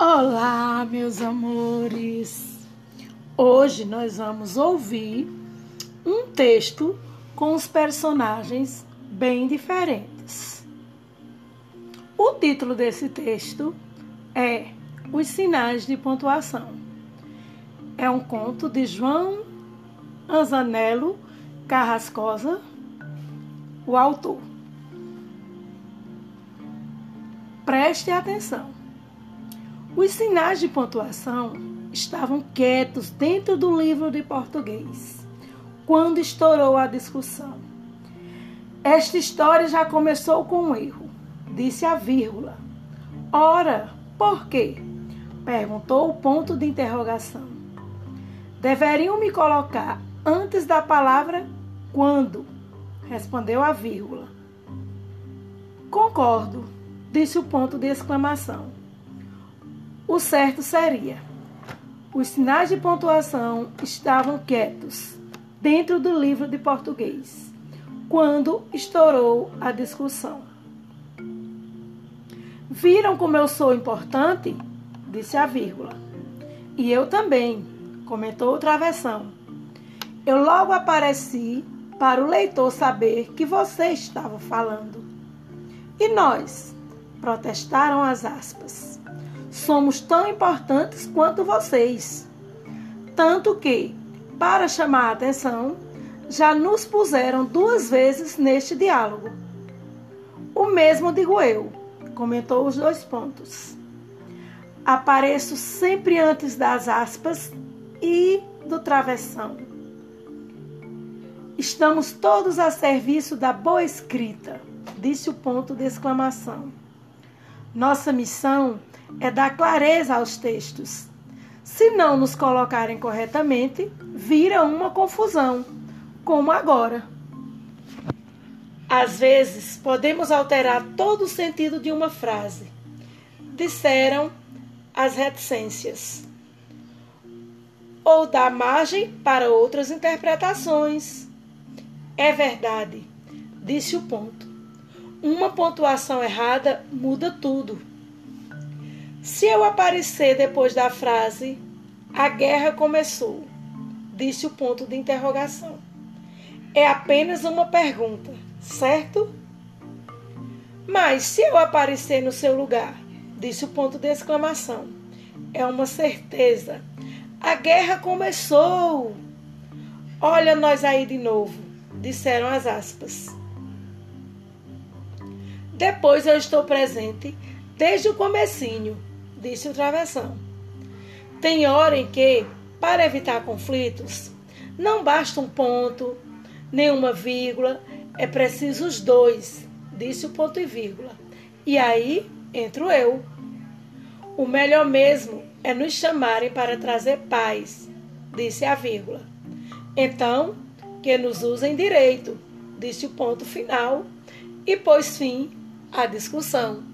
Olá, meus amores! Hoje nós vamos ouvir um texto com os personagens bem diferentes. O título desse texto é Os Sinais de Pontuação. É um conto de João Anzanello Carrascosa, o autor. Preste atenção. Os sinais de pontuação estavam quietos dentro do livro de português quando estourou a discussão. Esta história já começou com um erro, disse a vírgula. Ora, por quê? perguntou o ponto de interrogação. Deveriam me colocar antes da palavra quando? respondeu a vírgula. Concordo, disse o ponto de exclamação. O certo seria: os sinais de pontuação estavam quietos dentro do livro de português quando estourou a discussão. Viram como eu sou importante? disse a vírgula. E eu também, comentou o travessão. Eu logo apareci para o leitor saber que você estava falando. E nós? protestaram as aspas somos tão importantes quanto vocês. Tanto que, para chamar a atenção, já nos puseram duas vezes neste diálogo. O mesmo digo eu, comentou os dois pontos. Apareço sempre antes das aspas e do travessão. Estamos todos a serviço da boa escrita, disse o ponto de exclamação. Nossa missão é dar clareza aos textos. Se não nos colocarem corretamente, vira uma confusão, como agora. Às vezes, podemos alterar todo o sentido de uma frase. Disseram as reticências. Ou dar margem para outras interpretações. É verdade, disse o ponto. Uma pontuação errada muda tudo. Se eu aparecer depois da frase a guerra começou, disse o ponto de interrogação. É apenas uma pergunta, certo? Mas se eu aparecer no seu lugar, disse o ponto de exclamação. É uma certeza. A guerra começou. Olha nós aí de novo, disseram as aspas. Depois eu estou presente desde o comecinho, disse o travessão. Tem hora em que, para evitar conflitos, não basta um ponto, nem uma vírgula, é preciso os dois, disse o ponto e vírgula. E aí entro eu. O melhor mesmo é nos chamarem para trazer paz, disse a vírgula. Então, que nos usem direito, disse o ponto final, e pôs fim à discussão.